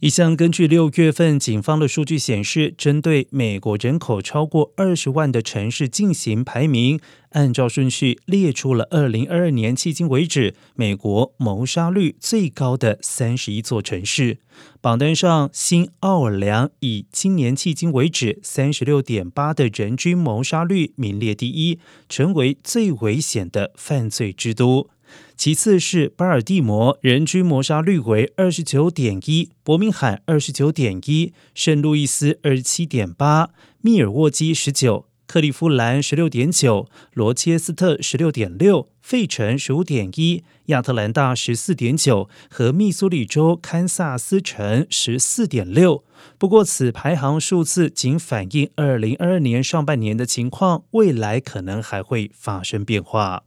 一项根据六月份警方的数据显示，针对美国人口超过二十万的城市进行排名，按照顺序列出了二零二二年迄今为止美国谋杀率最高的三十一座城市。榜单上，新奥尔良以今年迄今为止三十六点八的人均谋杀率名列第一，成为最危险的犯罪之都。其次是巴尔的摩，人均谋杀率为二十九点一；伯明翰二十九点一；圣路易斯二十七点八；密尔沃基十九；克利夫兰十六点九；罗切斯特十六点六；费城十五点一；亚特兰大十四点九；和密苏里州堪萨斯城十四点六。不过，此排行数字仅反映二零二二年上半年的情况，未来可能还会发生变化。